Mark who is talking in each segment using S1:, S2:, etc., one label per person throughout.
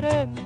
S1: querendo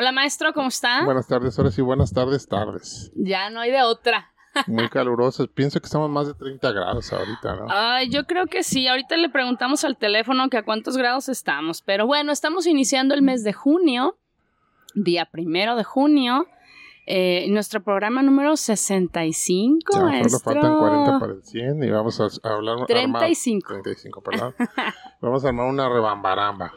S1: Hola maestro, ¿cómo está?
S2: Buenas tardes, ahora sí, buenas tardes, tardes.
S1: Ya no hay de otra.
S2: Muy calurosas. Pienso que estamos más de 30 grados ahorita, ¿no?
S1: Ay, yo creo que sí. Ahorita le preguntamos al teléfono que a cuántos grados estamos. Pero bueno, estamos iniciando el mes de junio, día primero de junio. eh, nuestro programa número 65,
S2: Ya,
S1: maestro.
S2: faltan 40 para el 100 y vamos a, a hablar... armar-
S1: 35.
S2: 35, perdón. vamos a armar una rebambaramba.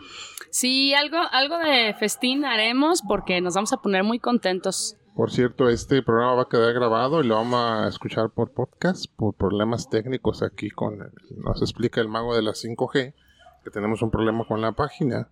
S1: Sí, algo, algo de festín haremos porque nos vamos a poner muy contentos.
S2: Por cierto, este programa va a quedar grabado y lo vamos a escuchar por podcast por problemas técnicos aquí con... nos explica el mago de la 5G que tenemos un problema con la página.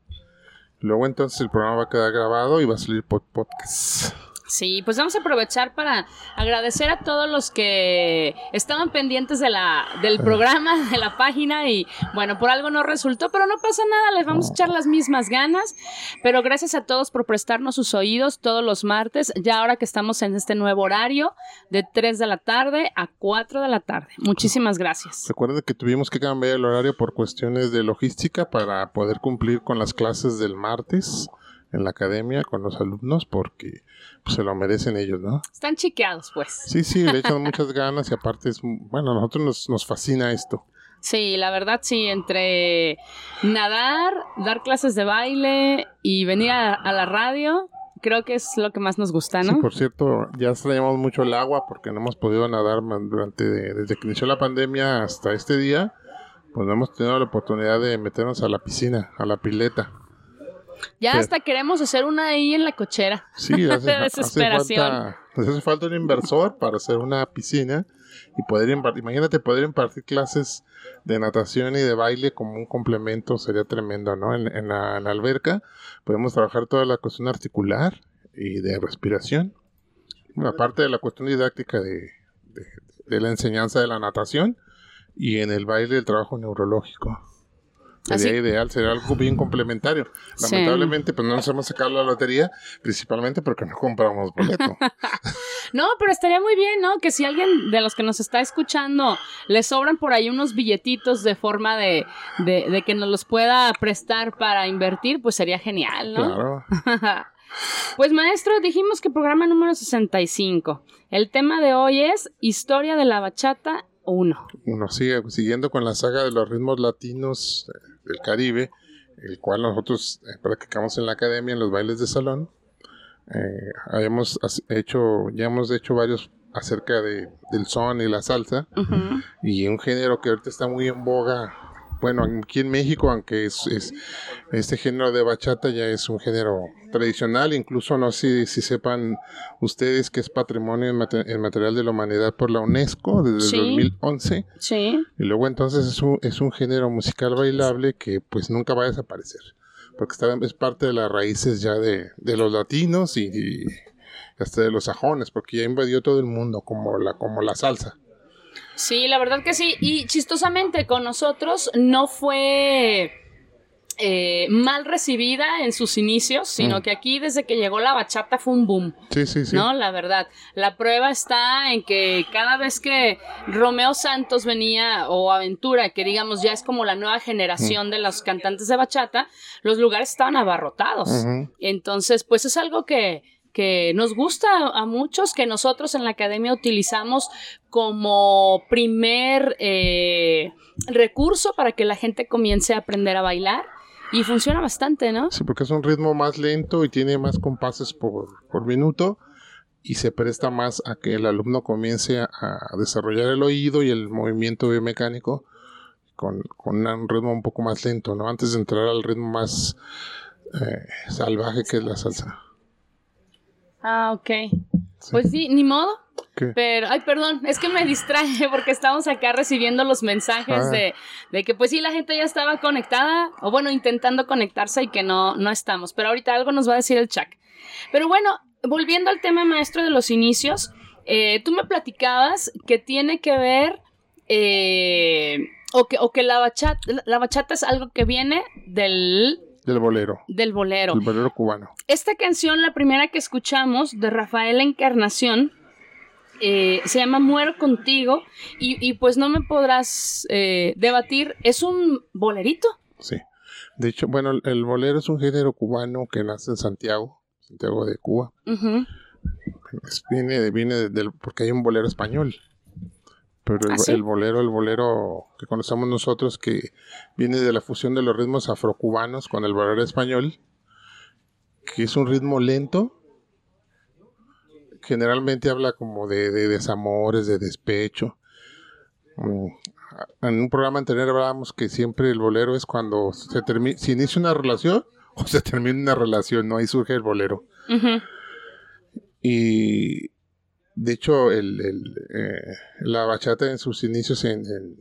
S2: Luego entonces el programa va a quedar grabado y va a salir por podcast.
S3: Sí, pues vamos a aprovechar para agradecer a todos los que estaban pendientes de la, del programa, de la página y bueno, por algo no resultó, pero no pasa nada, les vamos a echar las mismas ganas, pero gracias a todos por prestarnos sus oídos todos los martes, ya ahora que estamos en este nuevo horario de 3 de la tarde a 4 de la tarde. Muchísimas gracias.
S2: Recuerden que tuvimos que cambiar el horario por cuestiones de logística para poder cumplir con las clases del martes en la academia con los alumnos porque pues, se lo merecen ellos, ¿no?
S3: Están chiqueados, pues.
S2: Sí, sí, le echan muchas ganas y aparte es, bueno, a nosotros nos, nos fascina esto.
S3: Sí, la verdad sí, entre nadar, dar clases de baile y venir a, a la radio, creo que es lo que más nos gusta, ¿no?
S2: Sí, por cierto, ya extrañamos mucho el agua porque no hemos podido nadar durante desde que inició la pandemia hasta este día. Pues no hemos tenido la oportunidad de meternos a la piscina, a la pileta.
S3: Ya hasta queremos hacer una ahí en la cochera.
S2: Sí, hace,
S3: De
S2: hace
S3: desesperación.
S2: falta, nos hace falta un inversor para hacer una piscina y poder impartir, imagínate poder impartir clases de natación y de baile como un complemento, sería tremendo, ¿no? En, en la, en la alberca podemos trabajar toda la cuestión articular y de respiración, bueno, aparte de la cuestión didáctica de, de, de la enseñanza de la natación y en el baile el trabajo neurológico. Sería ideal, sería algo bien complementario.
S3: Sí.
S2: Lamentablemente, pues no nos hemos sacado la lotería, principalmente porque no compramos boleto.
S3: No, pero estaría muy bien, ¿no? Que si alguien de los que nos está escuchando le sobran por ahí unos billetitos de forma de, de, de que nos los pueda prestar para invertir, pues sería genial, ¿no?
S2: Claro.
S3: Pues maestro, dijimos que programa número 65. El tema de hoy es Historia de la Bachata 1.
S2: Uno sigue siguiendo con la saga de los ritmos latinos eh, del Caribe, el cual nosotros eh, practicamos en la academia, en los bailes de salón. Eh, habíamos hecho, ya hemos hecho varios acerca de, del son y la salsa, y un género que ahorita está muy en boga. Bueno, aquí en México, aunque es, es- este género de bachata ya es un género tradicional, incluso no sé si sepan ustedes que es patrimonio inmate- inmaterial de la humanidad por la UNESCO desde
S3: Sí.
S2: el 2011.
S3: Sí.
S2: Y luego entonces es un, es un género musical bailable que pues nunca va a desaparecer. Porque está, es parte de las raíces ya de, de los latinos y, y hasta de los sajones, porque ya invadió todo el mundo como la, como la salsa.
S3: Sí, la verdad que sí. Y chistosamente con nosotros no fue eh, mal recibida en sus inicios, sino
S2: Mm.
S3: que aquí desde que llegó la bachata fue un boom.
S2: Sí, sí, sí.
S3: ¿no? La verdad. La prueba está en que cada vez que Romeo Santos venía, o Aventura, que digamos ya es como la nueva generación de los cantantes de bachata, los lugares estaban abarrotados. Entonces, pues es algo que, que nos gusta a muchos, que nosotros en la academia utilizamos como primer eh, recurso para que la gente comience a aprender a bailar. Y funciona bastante, ¿no?
S2: Sí, porque es un ritmo más lento y tiene más compases por, por minuto y se presta más a que el alumno comience a, desarrollar el oído y el movimiento biomecánico con, con un ritmo un poco más lento, ¿no? Antes de entrar al ritmo más eh, salvaje que es la salsa.
S3: Ah, ok. Pues sí, ni modo.
S2: ¿Qué?
S3: Pero, ay, perdón, es que me distraje porque estamos acá recibiendo los mensajes
S2: Ah.
S3: de, de que pues sí, la gente ya estaba conectada, o bueno, intentando conectarse y que no, no estamos. Pero ahorita algo nos va a decir el chat. Pero bueno, volviendo al tema maestro de los inicios, eh, tú me platicabas que tiene que ver, eh, o, que, o que la bachata, la bachata es algo que viene del,
S2: Del bolero,
S3: del bolero.
S2: el bolero cubano.
S3: Esta canción, la primera que escuchamos de Rafael Encarnación, eh, se llama Muero contigo y, y pues no me podrás eh, debatir, es un bolerito.
S2: Sí. De hecho, bueno, el- bolero es un género cubano que nace en Santiago, Santiago de Cuba. Viene viene de- del porque hay un bolero español pero el,
S3: ¿Ah, sí?
S2: el bolero el bolero que conocemos nosotros que viene de la fusión de los ritmos afrocubanos con el bolero español que es un ritmo lento generalmente habla como de, de desamores de despecho. Mm, en un programa anterior hablábamos que siempre el bolero es cuando se termina se inicia una relación o se termina una relación no ahí surge el bolero. Y de hecho, el, el, eh, la bachata en sus inicios en, en,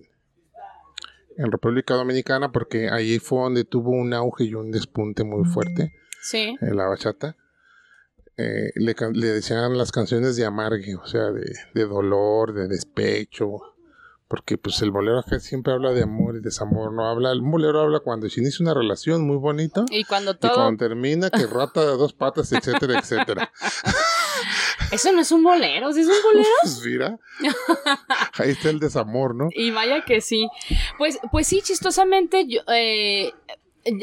S2: en República Dominicana, porque ahí fue donde tuvo un auge y un despunte muy fuerte
S3: Sí.
S2: en la bachata. eh, le, le decían las canciones de amargue, o sea, de, de dolor, de despecho, porque pues el bolero acá siempre habla de amor y desamor, no habla, un bolero habla cuando se inicia una relación muy bonita
S3: Y cuando
S2: y
S3: todo...
S2: cuando termina que rata de dos patas, etcétera, etcétera.
S3: Eso no es un bolero, ¿sí es un bolero?
S2: Pues mira, ahí está el desamor, ¿no?
S3: Y vaya que sí. Pues, pues sí, chistosamente, yo, eh,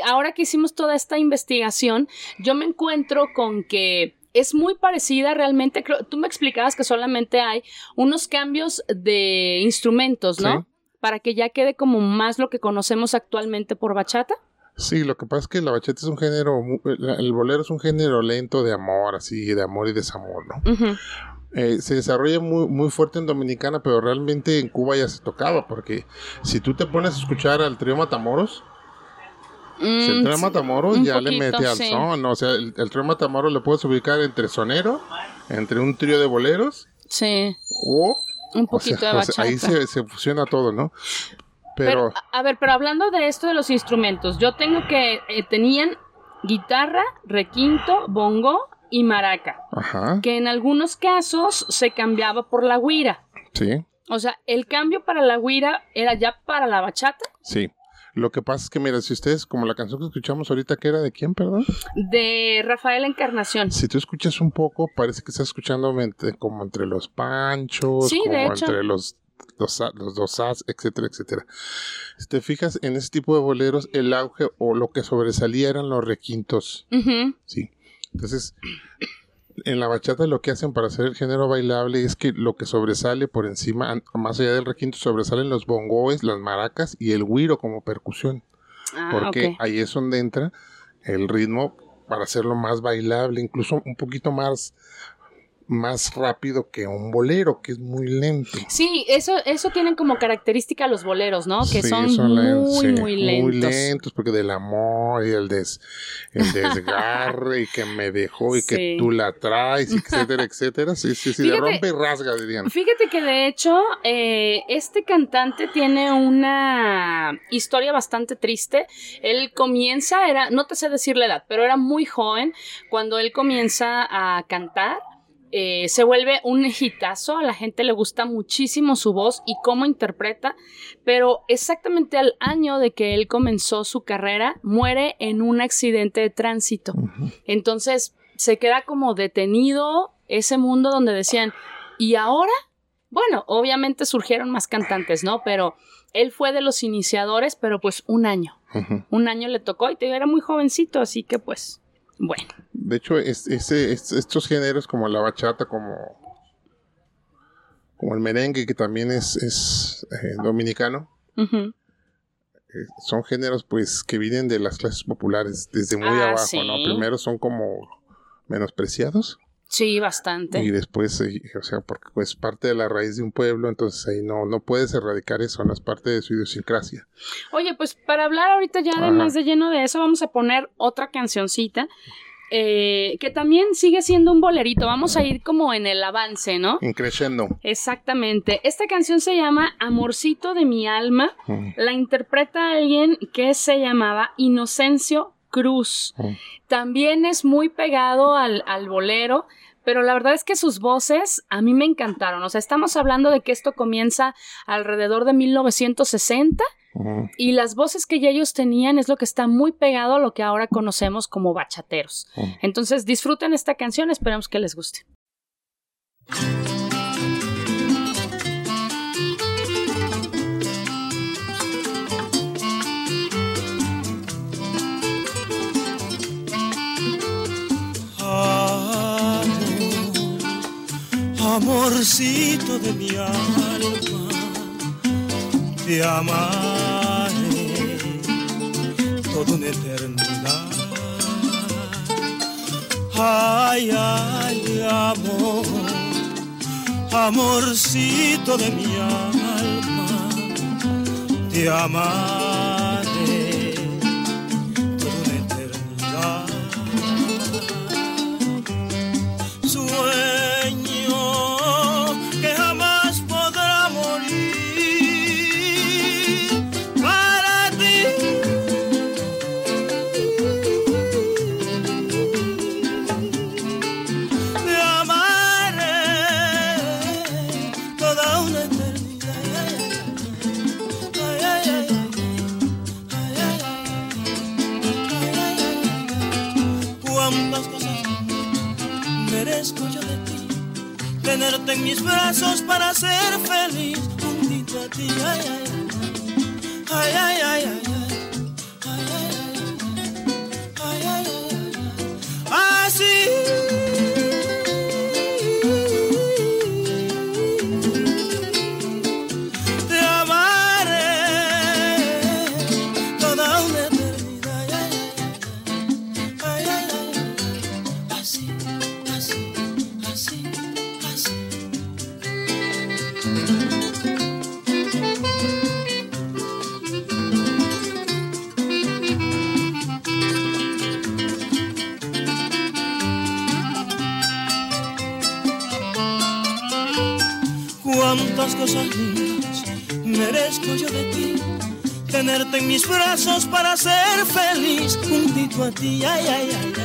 S3: ahora que hicimos toda esta investigación, yo me encuentro con que es muy parecida realmente. Creo, tú me explicabas que solamente hay unos cambios de instrumentos, ¿no?
S2: Sí.
S3: Para que ya quede como más lo que conocemos actualmente por bachata.
S2: Sí, lo que pasa es que la bachata es un género, el bolero es un género lento de amor, así, de amor y desamor, ¿no? Eh, se desarrolla muy, muy fuerte en Dominicana, pero realmente en Cuba ya se tocaba, porque si tú te pones a escuchar al trío Matamoros, si el
S3: Mm,
S2: trío
S3: sí,
S2: Matamoros ya le mete al
S3: sí.
S2: son, ¿no? o sea, el, el trío Matamoros lo puedes ubicar entre sonero, entre un trío de boleros,
S3: Sí,
S2: o,
S3: un
S2: o
S3: poquito
S2: sea,
S3: de
S2: o sea,
S3: bachata.
S2: ahí se, se fusiona todo, ¿no?
S3: Pero,
S2: Pero,
S3: a ver, pero hablando de esto de los instrumentos, yo tengo que eh, tenían guitarra, requinto, bongo y maraca,
S2: ajá,
S3: que en algunos casos se cambiaba por la guira.
S2: sí,
S3: O sea, el cambio para la guira era ya para la bachata
S2: sí. Lo que pasa es que, mira, si ustedes, como la canción que escuchamos ahorita, que era de quién, perdón?
S3: de Rafael Encarnación.
S2: Si tú escuchas un poco, parece que estás escuchando como entre los panchos,
S3: Sí, de
S2: como
S3: hecho.
S2: entre los los, los dos as, etcétera, etcétera. Si te fijas en ese tipo de boleros, el auge o lo que sobresalía eran los requintos,
S3: Ujú.
S2: sí. Entonces, en la bachata lo que hacen para hacer el género bailable es que lo que sobresale por encima, más allá del requinto, sobresalen los bongoes, las maracas y el güiro como percusión
S3: Ah,
S2: porque
S3: ok.
S2: ahí es donde entra el ritmo para hacerlo más bailable, incluso un poquito más más rápido que un bolero, que es muy lento.
S3: Sí, eso, eso tienen como característica los boleros, ¿no? Que
S2: Sí,
S3: son,
S2: len-
S3: muy,
S2: sí,
S3: muy lentos.
S2: Muy lentos, porque del amor y el, des, el desgarre y que me dejó y
S3: Sí.
S2: que tú la traes, etcétera, etcétera. Sí, sí, sí, de rompe y rasga, dirían.
S3: Fíjate que de hecho eh, este cantante tiene una historia bastante triste. Él comienza, era, no te sé decir la edad, pero era muy joven cuando él comienza a cantar. Eh, se vuelve un hitazo, a la gente le gusta muchísimo su voz y cómo interpreta, pero exactamente al año de que él comenzó su carrera, muere en un accidente de tránsito. Entonces se queda como detenido ese mundo donde decían, ¿y ahora? Bueno, obviamente surgieron más cantantes, ¿no? Pero él fue de los iniciadores, pero pues un año. Un año le tocó y te digo, era muy jovencito, así que pues, bueno.
S2: De hecho, es- ese- es- estos géneros como la bachata, como, como el merengue, que también es, es, eh, dominicano, eh, son géneros pues que vienen de las clases populares desde muy
S3: Ah,
S2: abajo,
S3: sí.
S2: ¿no? Primero son como menospreciados
S3: Sí,
S2: y
S3: bastante.
S2: después, eh, o sea, porque es parte de la raíz de un pueblo, entonces ahí no, no puedes erradicar eso, no es parte de su idiosincrasia.
S3: Oye, pues para hablar ahorita ya de más de lleno de eso, vamos a poner otra cancioncita. Eh, que también sigue siendo un bolerito. Vamos a ir como en el avance, ¿no?
S2: Increciendo.
S3: Exactamente. Esta canción se llama Amorcito de mi alma.
S2: Mm,
S3: La interpreta alguien que se llamaba Inocencio Cruz.
S2: mm.
S3: También es muy pegado al, al bolero, pero la verdad es que sus voces a mí me encantaron. O sea, estamos hablando de que esto comienza alrededor de 1960 Y las voces que ya ellos tenían es lo que está muy pegado a lo que ahora conocemos como bachateros.
S2: Mm.
S3: Entonces disfruten esta canción, esperemos que les guste.
S4: Amor, amorcito de mi alma, te amaré toda una eternidad. Ay, ay, amor, amorcito de mi alma, te amaré
S5: en mis brazos para ser feliz juntito a ti. Ay, ay, ay, ay, ay, ay, Cosas lindas merezco yo de ti. Tenerte en mis brazos para ser feliz juntito a ti. Ay, ay, ay. Ay,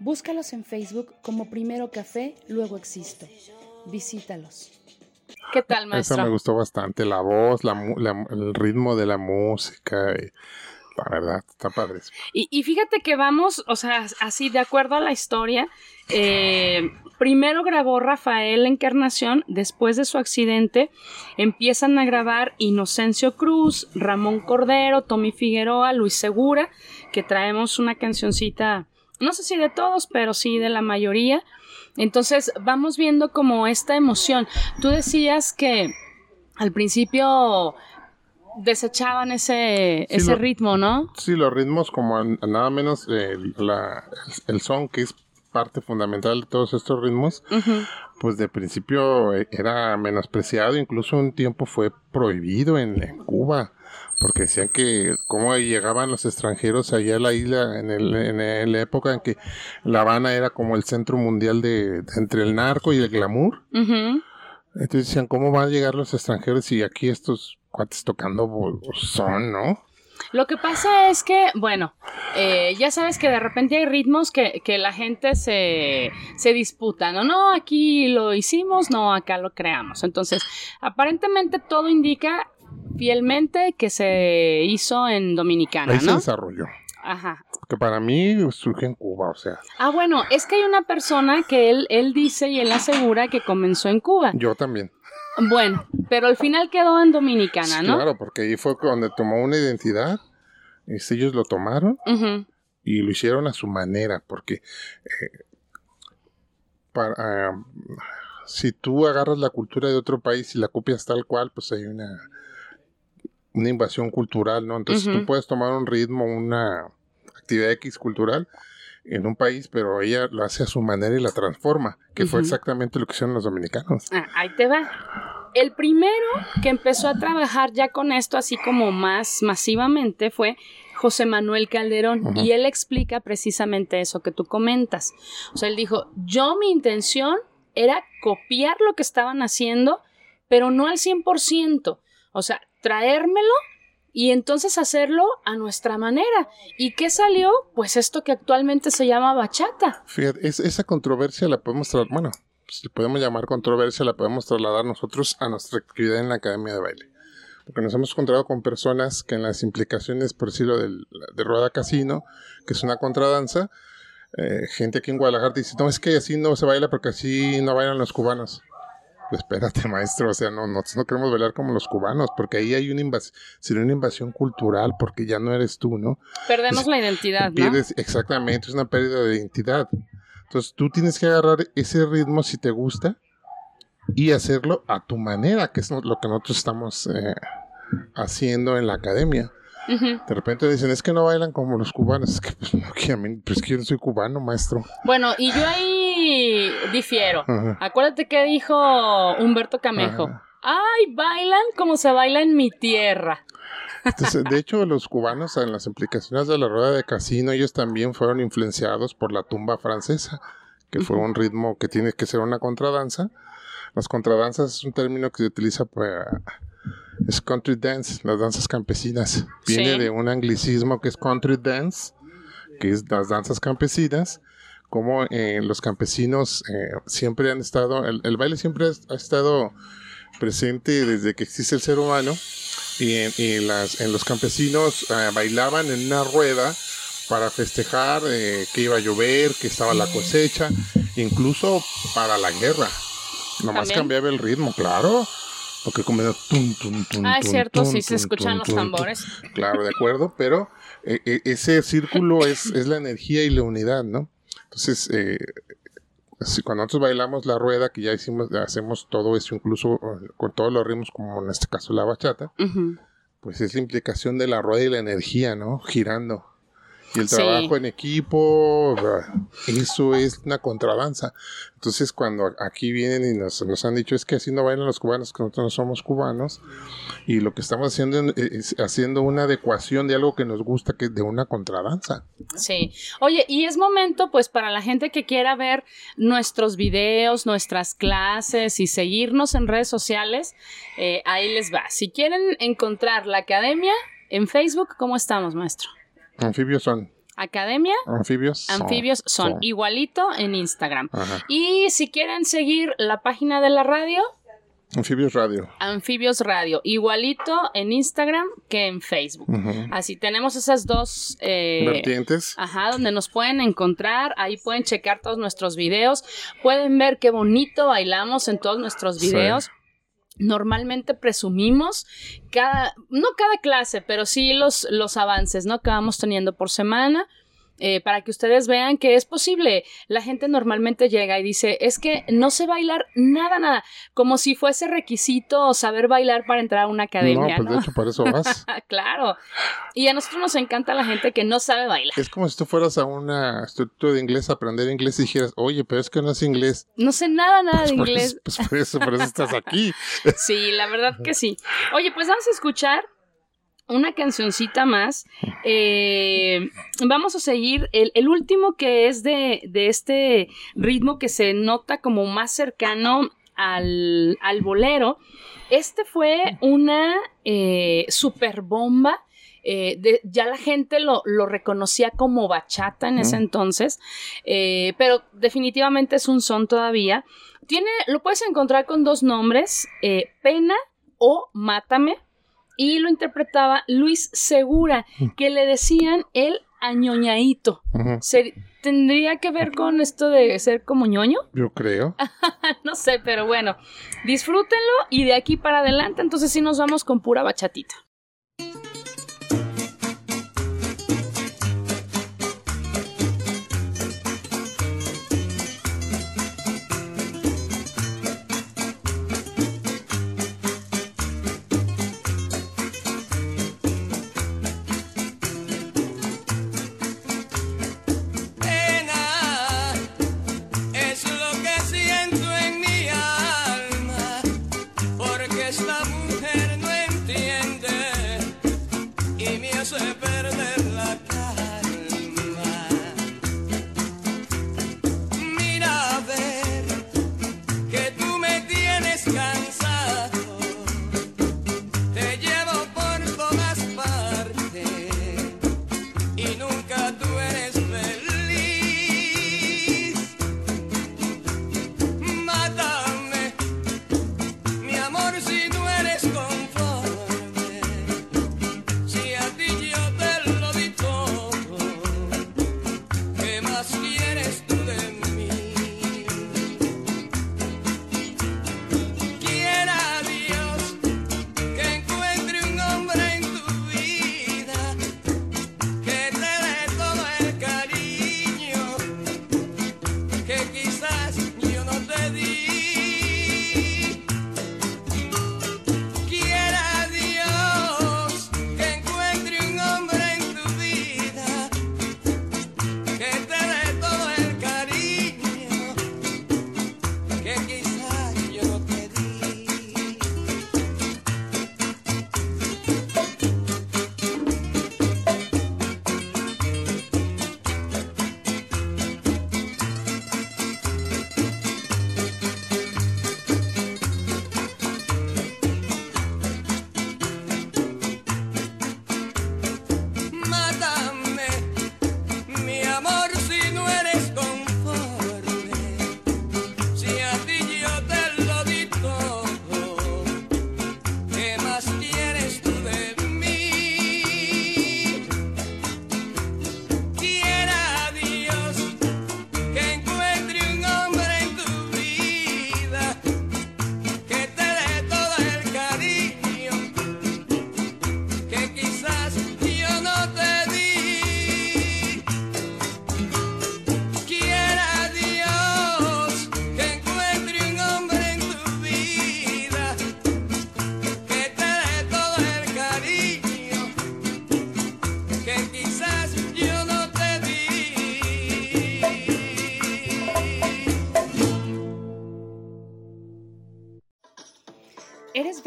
S3: Búscalos en Facebook como Primero Café, luego Existo. Visítalos. ¿Qué tal,
S2: Esa
S3: maestro?
S2: me gustó bastante, la voz, la, la- el ritmo de la música, y la verdad, está padre.
S3: Y, y fíjate que vamos, o sea, así de acuerdo a la historia, eh, primero grabó Rafael Encarnación, después de su accidente empiezan a grabar Inocencio Cruz, Ramón Cordero, Tommy Figueroa, Luis Segura, que traemos una cancioncita, no sé si de todos, pero sí de la mayoría. Entonces vamos viendo como esta emoción. Tú decías que al principio desechaban ese,
S2: Sí,
S3: ese
S2: lo-
S3: ritmo, ¿no?
S2: Sí, los ritmos como nada menos la, el son, que es parte fundamental de todos estos ritmos, pues de principio eh, era menospreciado, incluso un tiempo fue prohibido en, en Cuba, porque decían que cómo llegaban los extranjeros allá a la isla en, el- en el- la época en que La Habana era como el centro mundial de, de entre el narco y el glamour. Entonces decían, ¿cómo van a llegar los extranjeros y aquí estos cuates tocando son, no?
S3: Lo que pasa es que, bueno, eh, ya sabes que de repente hay ritmos que, que la gente se, se disputa, ¿no? No, aquí lo hicimos, no, acá lo creamos. Entonces, aparentemente todo indica fielmente que se hizo en Dominicana,
S2: Ahí se
S3: ¿no?
S2: desarrolló.
S3: Ajá.
S2: Que para mí surge en Cuba, o sea,
S3: Ah, bueno, es que hay una persona que él, él dice y él asegura que comenzó en Cuba.
S2: yo también.
S3: Bueno, pero al final quedó en Dominicana, ¿no?
S2: Claro, porque ahí fue donde tomó una identidad. este, ellos lo tomaron y lo hicieron a su manera, porque eh, para, ah, si tú agarras la cultura de otro país y la copias tal cual, pues hay una, una invasión cultural, ¿no? Entonces tú puedes tomar un ritmo, una actividad X cultural en un país, pero ella lo hace a su manera y la transforma, que fue exactamente lo que hicieron los dominicanos.
S3: Ah, ahí te va. El primero que empezó a trabajar ya con esto así como más masivamente fue José Manuel Calderón y él explica precisamente eso que tú comentas. O sea, él dijo, yo mi intención era copiar lo que estaban haciendo, pero no al 100%. O sea, traérmelo y entonces hacerlo a nuestra manera. ¿Y qué salió? Pues esto que actualmente se llama bachata.
S2: Fíjate, es- esa controversia la podemos trasladar, bueno, si podemos llamar controversia, la podemos trasladar nosotros a nuestra actividad en la Academia de Baile. Porque nos hemos encontrado con personas que en las implicaciones, por decirlo, del, de Rueda Casino, que es una contradanza, eh, gente aquí en Guadalajara dice, no, es que así no se baila porque así no bailan los cubanos. Pues espérate, maestro, o sea, no, nosotros no queremos bailar como los cubanos, porque ahí hay una invasión, sería una invasión cultural, porque ya no eres tú, ¿no?
S3: Perdemos la identidad, ¿no?
S2: Pierdes, exactamente, es una pérdida de identidad. Entonces tú tienes que agarrar ese ritmo si te gusta y hacerlo a tu manera, que es lo que nosotros estamos eh, haciendo en la academia. De repente dicen, es que no bailan como los cubanos. Es que, pues, no, que a mí- pues, que yo no soy cubano, maestro.
S3: Bueno, y yo ahí difiero.
S2: Ajá.
S3: Acuérdate que dijo Humberto Camejo.
S2: Ajá.
S3: Ay, bailan como se baila en mi tierra.
S2: Entonces, de hecho, los cubanos en las implicaciones de la rueda de casino, ellos también fueron influenciados por la tumba francesa, que fue un ritmo que tiene que ser una contradanza. Las contradanzas es un término que se utiliza para... Es country dance, las danzas campesinas. Viene
S3: Sí.
S2: de un anglicismo que es country dance, que es las danzas campesinas, como eh, los campesinos eh, siempre han estado, el, el baile siempre ha- ha estado presente desde que existe el ser humano y en, y las, en los campesinos eh, bailaban en una rueda para festejar eh, que iba a llover, que estaba la cosecha, incluso para la guerra. Nomás
S3: ¿También?
S2: cambiaba el ritmo, claro. Porque como era tum, tum, tum,
S3: Ah, es cierto, sí se escuchan los tambores.
S2: Claro, de acuerdo, pero eh, eh, ese círculo es, es la energía y la unidad, ¿no? Entonces, eh, si cuando nosotros bailamos la rueda, que ya hicimos, hacemos todo eso, incluso eh, con todos los ritmos, como en este caso la bachata, pues es la implicación de la rueda y la energía, ¿no? Girando. Y el
S3: Sí.
S2: trabajo en equipo, eso es una contradanza. Entonces, cuando aquí vienen y nos, nos han dicho es que así no bailan los cubanos, que nosotros no somos cubanos, y lo que estamos haciendo en- es haciendo una adecuación de algo que nos gusta, que es de una contradanza.
S3: Sí. Oye, y es momento, pues, para la gente que quiera ver nuestros videos, nuestras clases y seguirnos en redes sociales, eh, ahí les va. Si quieren encontrar la academia en Facebook, ¿cómo estamos, maestro?
S2: Anfibios son.
S3: Academia,
S2: Anfibios
S3: anfibios son,
S2: son.
S3: igualito en Instagram.
S2: Ajá.
S3: Y si quieren seguir la página de la radio,
S2: Anfibios Radio.
S3: Anfibios Radio, igualito en Instagram que en Facebook. Así tenemos esas dos eh,
S2: Vertientes.
S3: Ajá, donde nos pueden encontrar, ahí pueden checar todos nuestros videos, pueden ver qué bonito bailamos en todos nuestros
S2: Sí.
S3: Normalmente presumimos cada, no cada clase, pero sí los, los avances, ¿no? Que vamos teniendo por semana. Eh, para que ustedes vean que es posible. La gente normalmente llega y dice, es que no sé bailar nada, nada, como si fuese requisito saber bailar para entrar a una academia,
S2: no,
S3: ¿no?
S2: pues de hecho, por eso vas.
S3: claro. Y a nosotros nos encanta la gente que no sabe bailar.
S2: Es como si tú fueras a una instituto de inglés a aprender inglés y dijeras, oye, pero es que no es inglés.
S3: No sé nada, nada de
S2: Por
S3: inglés.
S2: eso, pues por eso, por eso estás aquí.
S3: Sí, la verdad que sí. Oye, pues vamos a escuchar una cancioncita más. Eh, vamos a seguir el, el último que es de, de este ritmo que se nota como más cercano al, al bolero. Este fue una eh, super bomba. eh, de- ya la gente lo, lo reconocía como bachata en ese entonces, eh, pero definitivamente es un son todavía. Tiene, lo puedes encontrar con dos nombres, eh, Pena o Mátame, y lo interpretaba Luis Segura, que le decían el Ser- ¿Tendría que ver con esto de ser como ñoño?
S2: Yo creo.
S3: no sé, pero bueno, disfrútenlo y de aquí para adelante, entonces sí nos vamos con pura bachatita.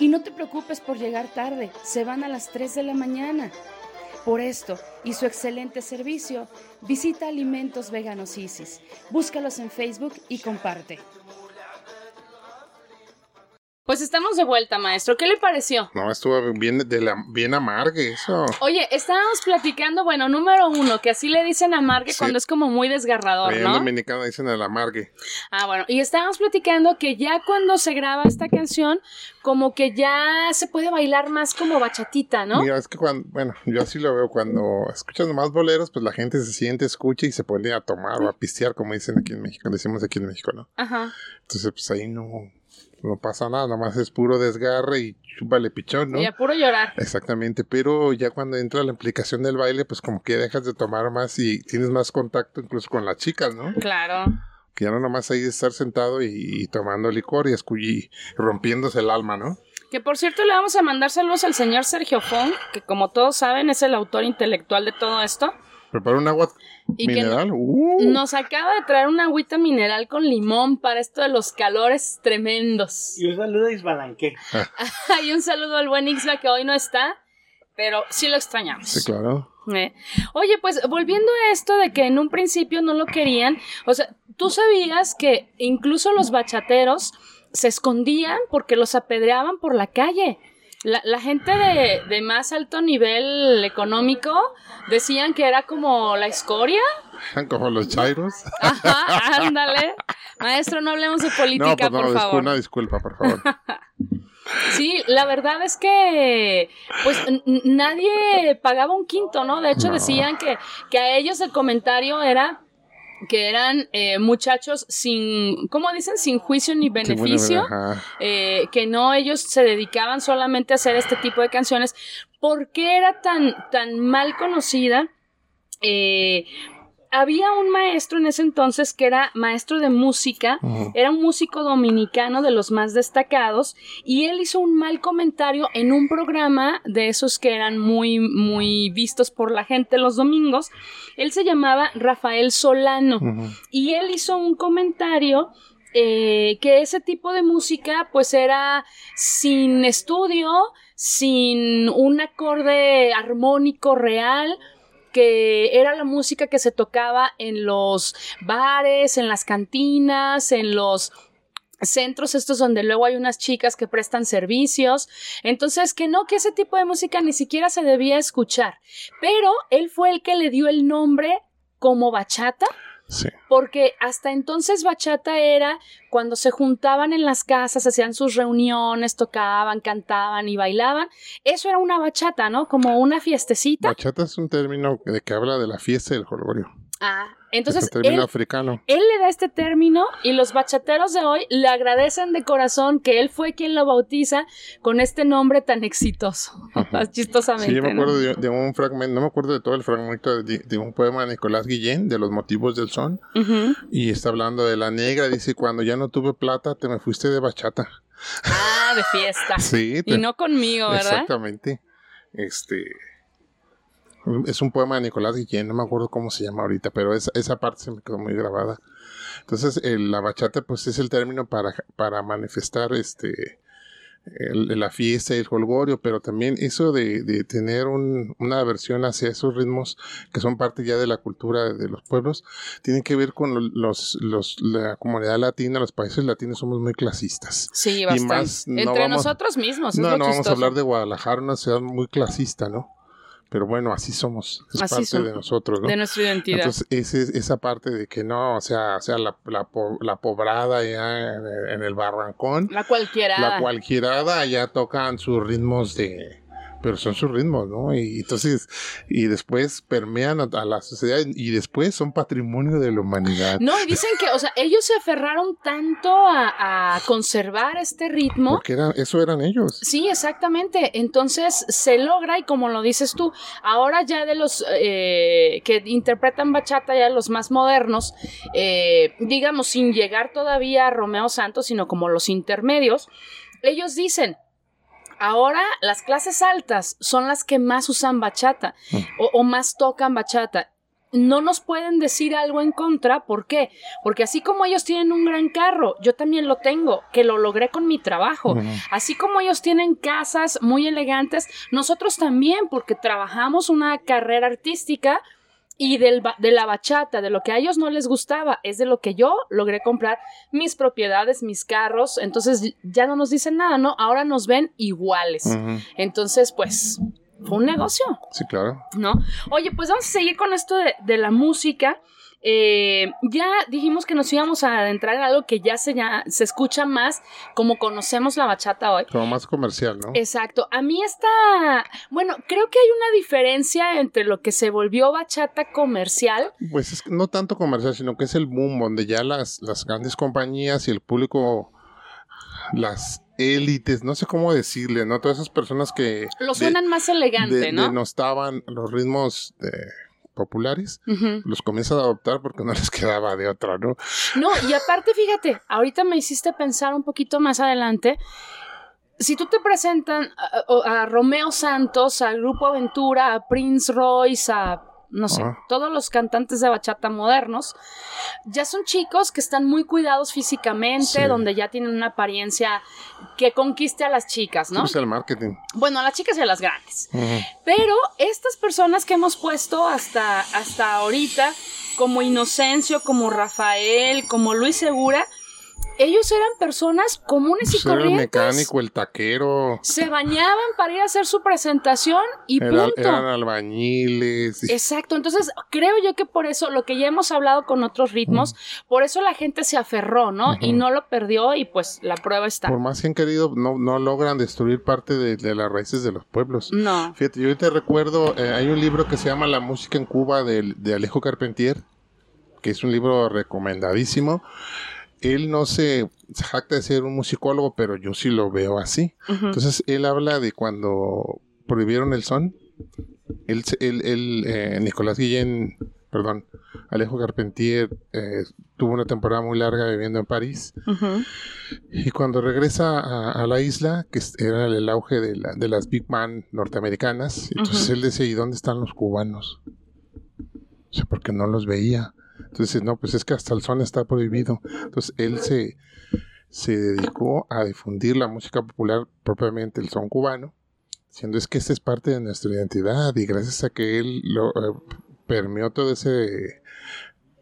S3: Y no te preocupes por llegar tarde, se van a las 3 de la mañana. Por esto y su excelente servicio, visita Alimentos Veganos Isis. Búscalos en Facebook y comparte. Pues estamos de vuelta, maestro. ¿Qué le pareció?
S2: No, estuvo bien, de la, bien amargue eso.
S3: Oye, estábamos platicando, bueno, número uno, que así le dicen amargue
S2: Sí.
S3: cuando es como muy desgarrador,
S2: En
S3: ¿no?
S2: dominicano dicen el amargue.
S3: Ah, bueno, y estábamos platicando que ya cuando se graba esta canción, como que ya se puede bailar más como bachatita, ¿no?
S2: Mira, es que cuando, bueno, yo así lo veo, cuando escuchas más boleros, pues la gente se siente, escucha y se pone a tomar o a pistear, como dicen aquí en México, decimos aquí en México, ¿no?
S3: Ajá.
S2: Entonces, pues ahí no, no pasa nada, nomás es puro desgarre y chúpale pichón, ¿no?
S3: Y a puro llorar.
S2: Exactamente, pero ya cuando entra la implicación del baile, pues como que dejas de tomar más y tienes más contacto incluso con las chicas, ¿no?
S3: Claro.
S2: Que ya no nomás ahí de estar sentado y, y tomando licor y, y rompiéndose el alma, ¿no?
S3: Que por cierto le vamos a mandar saludos al señor Sergio Fong, que como todos saben es el autor intelectual de todo esto.
S2: Prepara un agua
S3: Y que
S2: mineral. ¡Uh!
S3: nos acaba de traer una agüita mineral con limón para esto de los calores tremendos.
S6: Y un saludo a Isbalanque.
S3: Y un saludo al buen Ixla que hoy no está, pero sí lo extrañamos.
S2: Sí, claro.
S3: Eh, Oye, pues volviendo a esto de que en un principio no lo querían, o sea, tú sabías que incluso los bachateros se escondían porque los apedreaban por la calle. La, la gente de, de más alto nivel económico decían que era como la escoria.
S2: Como los chairos.
S3: Ajá, ándale. Maestro, no hablemos de política,
S2: no, pues no,
S3: por
S2: discul-
S3: favor.
S2: una disculpa, por favor.
S3: Sí, la verdad es que pues nadie pagaba un quinto, ¿no? De hecho
S2: No.
S3: decían que, que a ellos el comentario era que eran eh, muchachos sin, ¿cómo dicen? Sin juicio ni beneficio. eh, que no ellos se dedicaban solamente a hacer este tipo de canciones. ¿Por qué era tan, tan mal conocida? Eh, había un maestro en ese entonces que era maestro de música, era un músico dominicano de los más destacados y él hizo un mal comentario en un programa de esos que eran muy muy vistos por la gente los domingos. Él se llamaba Rafael Solano y él hizo un comentario eh, que ese tipo de música pues era sin estudio, sin un acorde armónico real, que era la música que se tocaba en los bares, en las cantinas, en los centros estos donde luego hay unas chicas que prestan servicios. Entonces, que no, que ese tipo de música ni siquiera se debía escuchar. Pero él fue el que le dio el nombre como bachata
S2: Sí.
S3: porque hasta entonces bachata era cuando se juntaban en las casas, hacían sus reuniones, tocaban, cantaban y bailaban. Eso era una bachata, ¿no? Como una fiestecita.
S2: Bachata es un término de que habla de la fiesta y del jolgorio.
S3: Ah,
S2: es
S3: entonces él,
S2: africano.
S3: él le da este término y los bachateros de hoy le agradecen de corazón que él fue quien lo bautiza con este nombre tan exitoso. Chistosamente.
S2: Sí, yo me
S3: ¿no?
S2: acuerdo de, de un fragmento, no me acuerdo de todo el fragmento de, de un poema de Nicolás Guillén, de los motivos del son, y está hablando de la negra, dice, cuando ya no tuve plata, te me fuiste de bachata.
S3: Ah, de fiesta.
S2: Sí, te-
S3: Y no conmigo, ¿verdad?
S2: Exactamente. Este. Es un poema de Nicolás Guillén, no me acuerdo cómo se llama ahorita, pero esa, esa parte se me quedó muy grabada. Entonces, el- la bachata, pues es el término para, para manifestar este el- la fiesta y el jolgorio, pero también eso de, de tener un- una aversión hacia esos ritmos que son parte ya de la cultura de los pueblos, tiene que ver con los, los, la comunidad latina, los países latinos somos muy clasistas.
S3: Sí, bastante.
S2: más no
S3: Entre
S2: vamos-
S3: nosotros mismos. es
S2: No, no vamos a hablar de Guadalajara, una ciudad muy clasista, ¿no? Pero bueno, así somos, es
S3: Así
S2: parte de nosotros, ¿no?
S3: de nuestra identidad.
S2: Entonces, ese- esa parte de que no, o sea, o sea la, la, la pobrada ya en el, en el barrancón,
S3: la cualquiera.
S2: la cualquierada ya tocan sus ritmos de, pero son sus ritmos, ¿no? Y entonces, y después permean a, a la sociedad y después son patrimonio de la humanidad.
S3: No, y dicen que, o sea, ellos se aferraron tanto a, a conservar este ritmo.
S2: Porque eso eran ellos.
S3: Sí, exactamente. Entonces se logra y como lo dices tú, ahora ya de los eh, que interpretan bachata, ya los más modernos, eh, digamos, sin llegar todavía a Romeo Santos, sino como los intermedios, ellos dicen, ahora las clases altas son las que más usan bachata o, o más tocan bachata. No nos pueden decir algo en contra, ¿por qué? Porque así como ellos tienen un gran carro, yo también lo tengo, que lo logré con mi trabajo. Así como ellos tienen casas muy elegantes, nosotros también, porque trabajamos una carrera artística y del ba- de la bachata, de lo que a ellos no les gustaba, es de lo que yo logré comprar mis propiedades, mis carros, entonces ya no nos dicen nada, ¿no? Ahora nos ven iguales. Entonces, pues, fue un negocio.
S2: Sí, claro.
S3: ¿no? Oye, pues vamos a seguir con esto de, de la música. Eh, ya dijimos que nos íbamos a adentrar en algo que ya se, ya se escucha más como conocemos la bachata hoy.
S2: Como más comercial, ¿no?
S3: Exacto. A mí está, bueno, creo que hay una diferencia entre lo que se volvió bachata comercial.
S2: Pues es que no tanto comercial, sino que es el boom donde ya las, las grandes compañías y el público, las élites, no sé cómo decirle, ¿no? Todas esas personas que
S3: Lo
S2: de-
S3: suenan más elegante,
S2: de-
S3: ¿no?
S2: denostaban los ritmos de- populares, los comienzan a adoptar porque no les quedaba de otra, ¿no?
S3: No, y aparte, fíjate, ahorita me hiciste pensar un poquito más adelante. Si tú te presentan a, a Romeo Santos, al Grupo Aventura, a Prince Royce, a no sé,
S2: Ajá.
S3: todos los cantantes de bachata modernos, ya son chicos que están muy cuidados físicamente,
S2: Sí.
S3: donde ya tienen una apariencia que conquiste a las chicas, ¿no?
S2: Es el marketing.
S3: Bueno, a las chicas y a las grandes. Pero estas personas que hemos puesto hasta, hasta ahorita, como Inocencio, como Rafael, como Luis Segura, ellos eran personas comunes y
S2: Pues era el
S3: corrientes.
S2: mecánico, el taquero,
S3: Se bañaban para ir a hacer su presentación y
S2: era-
S3: punto.
S2: eran albañiles.
S3: Exacto, entonces creo yo que por eso, lo que ya hemos hablado con otros ritmos, por eso la gente se aferró, ¿no? Y no lo perdió y pues la prueba está.
S2: Por más que han querido, no, no logran destruir parte de, de las raíces de los pueblos.
S3: No.
S2: Fíjate, yo ahorita recuerdo, eh, hay un libro que se llama La música en Cuba de, de Alejo Carpentier, que es un libro recomendadísimo. Él no se jacta de ser un musicólogo, pero yo sí lo veo así. Entonces, él habla de cuando prohibieron el son. Él, él- él, eh, Nicolás Guillén, perdón, Alejo Carpentier, eh, tuvo una temporada muy larga viviendo en París. Y cuando regresa a, a la isla, que era el auge de, la- de las Big Man norteamericanas, entonces él decía, ¿y dónde están los cubanos? O sea, porque no los veía. Entonces, no, pues es que hasta el son está prohibido. Entonces, él se, se dedicó a difundir la música popular, propiamente el son cubano, siendo es que esta es parte de nuestra identidad y gracias a que él lo eh, permeó todo ese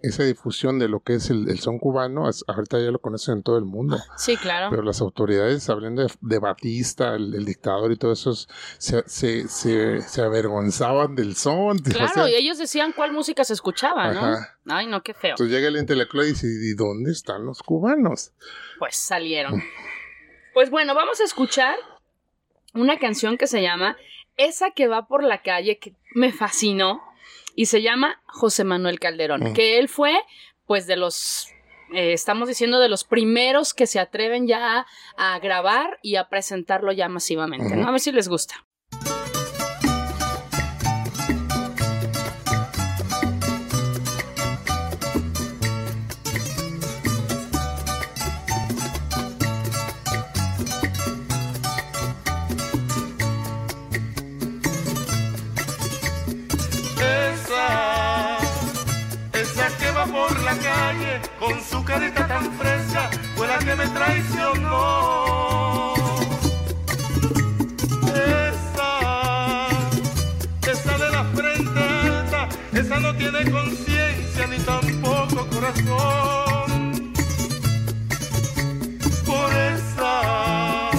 S2: esa difusión de lo que es el, el son cubano, ahorita ya lo conocen en todo el mundo.
S3: Sí, claro.
S2: Pero las autoridades, hablando de, de Batista, el, el dictador y todo eso, se, se, se, se avergonzaban del son. o
S3: Claro,
S2: sea,
S3: y ellos decían cuál música se escuchaba, ¿no?
S2: Ajá.
S3: Ay, no, qué feo.
S2: Entonces llega el intelectual y dice, ¿y dónde están los cubanos?
S3: Pues salieron. Pues bueno, vamos a escuchar una canción que se llama Esa que va por la calle, que me fascinó, y se llama José Manuel Calderón,
S2: Mm.
S3: que él fue, pues, de los, eh, estamos diciendo, de los primeros que se atreven ya a, a grabar y a presentarlo ya masivamente, ¿no? A ver si les gusta.
S4: Con su carita tan fresca fue la que me traicionó. Esa, esa de la frente alta, esa no tiene conciencia ni tampoco corazón. Por esa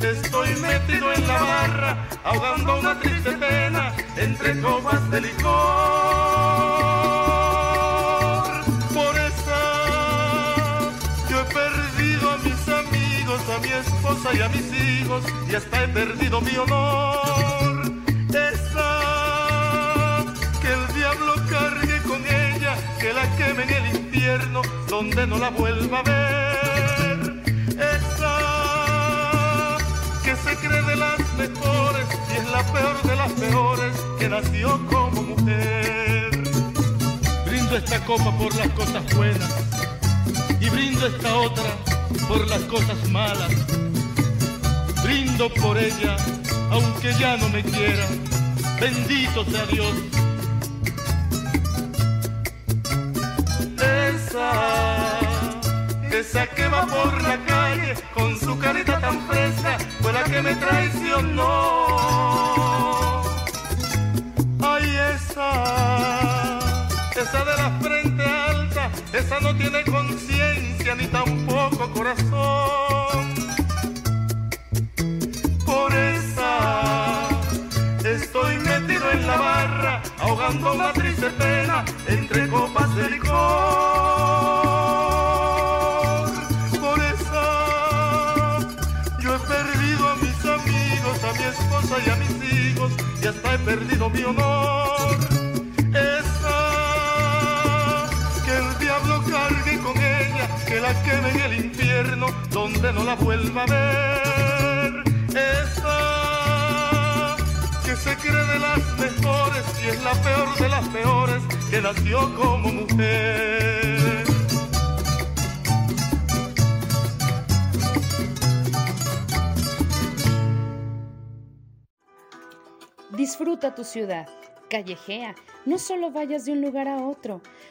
S4: estoy metido en la barra, ahogando una triste pena entre copas de licor. A mi esposa y a mis hijos, y hasta he perdido mi honor. Esa que el diablo cargue con ella, que la queme en el infierno, donde no la vuelva a ver. Esa que se cree de las mejores y es la peor de las peores que nació como mujer. Brindo esta copa por las cosas buenas y brindo esta otra por las cosas malas. Brindo por ella, aunque ya no me quiera. Bendito sea Dios. Esa, esa que va por la calle con su carita tan fresca, fue la que me traicionó. Ay, esa, esa de la frente esa no tiene conciencia ni tampoco corazón. Por esa estoy metido en la barra, ahogando una triste pena entre copas de licor. Por esa yo he perdido a mis amigos, a mi esposa y a mis hijos, y hasta he perdido mi honor. La queme en el infierno, donde no la vuelva a ver. Esa que se cree de las mejores y es la peor de las peores que nació como mujer.
S3: Disfruta tu ciudad, callejea, no solo vayas de un lugar a otro,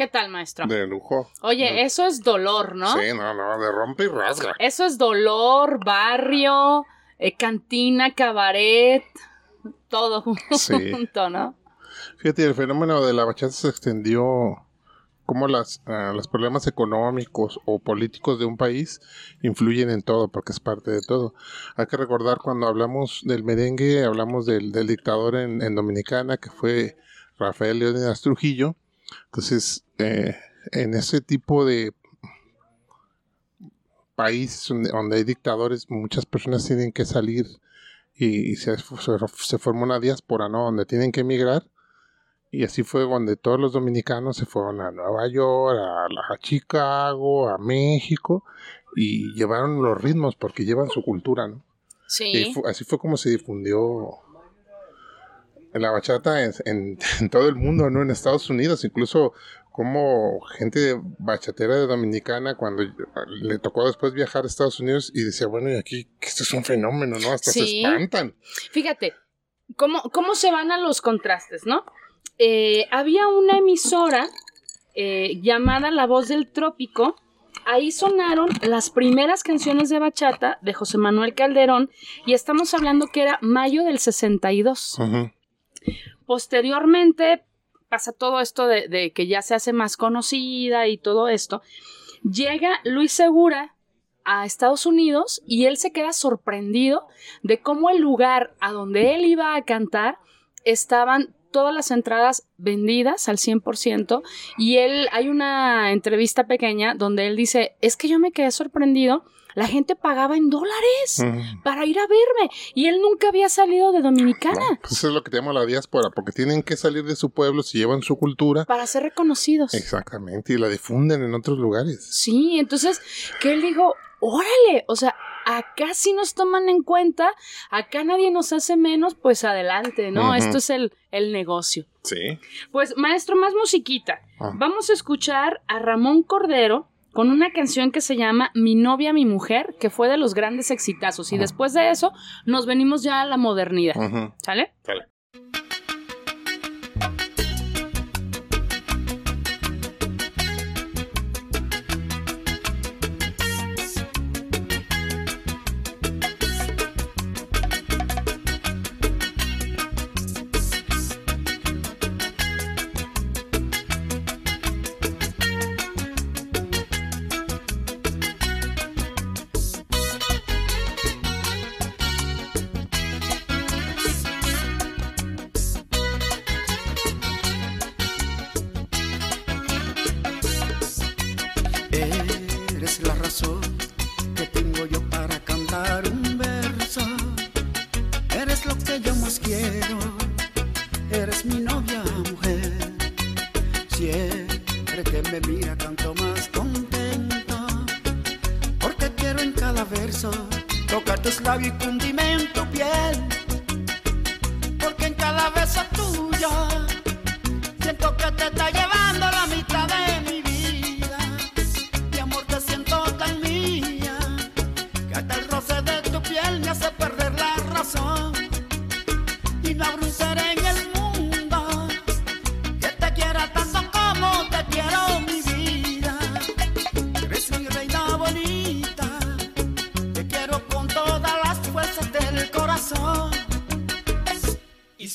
S3: ¿Qué tal, maestro?
S2: De lujo.
S3: Oye, eso es dolor, ¿no?
S2: Sí, no, no, de rompe y rasga.
S3: Eso es dolor, barrio, eh, cantina, cabaret, todo
S2: Sí.
S3: junto, ¿no?
S2: Fíjate, el fenómeno de la bachata se extendió cómo las, ah, los problemas económicos o políticos de un país influyen en todo, porque es parte de todo. Hay que recordar cuando hablamos del merengue, hablamos del, del dictador en, en Dominicana, que fue Rafael Leónidas Trujillo. Entonces, eh, en ese tipo de países donde, donde hay dictadores, muchas personas tienen que salir y, y se, se, se forma una diáspora, ¿no? Donde tienen que emigrar. Y así fue donde todos los dominicanos se fueron a Nueva York, a, a Chicago, a México y llevaron los ritmos porque llevan su cultura, ¿no?
S3: Sí.
S2: Y fu- así fue como se difundió la bachata en, en- en todo el mundo, ¿no? En Estados Unidos, incluso como gente bachatera de Dominicana, cuando le tocó después viajar a Estados Unidos y decía, bueno, y aquí, que esto es un fenómeno, ¿no? Hasta se espantan.
S3: Fíjate, ¿cómo, cómo se van a los contrastes, ¿no? Eh, había una emisora eh, llamada La Voz del Trópico. Ahí sonaron las primeras canciones de bachata de José Manuel Calderón y estamos hablando que era mayo del 62.
S2: Ujú.
S3: Posteriormente pasa todo esto de, que ya se hace más conocida y todo esto. Llega Luis Segura a Estados Unidos y él se queda sorprendido de cómo el lugar a donde él iba a cantar estaban todas las entradas vendidas al 100% y él hay una entrevista pequeña donde él dice, es que yo me quedé sorprendido, la gente pagaba en dólares para ir a verme y él nunca había salido de Dominicana
S2: No, pues eso es lo que llama la diáspora, porque tienen que salir de su pueblo si llevan su cultura.
S3: para ser reconocidos.
S2: Exactamente, y la difunden en otros lugares.
S3: Sí, entonces que él dijo, órale, o sea, acá sí nos toman en cuenta, acá nadie nos hace menos, pues adelante, ¿no? Esto es el, el negocio.
S2: Sí.
S3: Pues maestro, más musiquita.
S2: Ah.
S3: Vamos a escuchar a Ramón Cordero con una canción que se llama Mi novia, mi mujer, que fue de los grandes exitazos. Y
S2: Ajá.
S3: después de eso nos venimos ya a la modernidad. ¿Sale?
S2: Sale.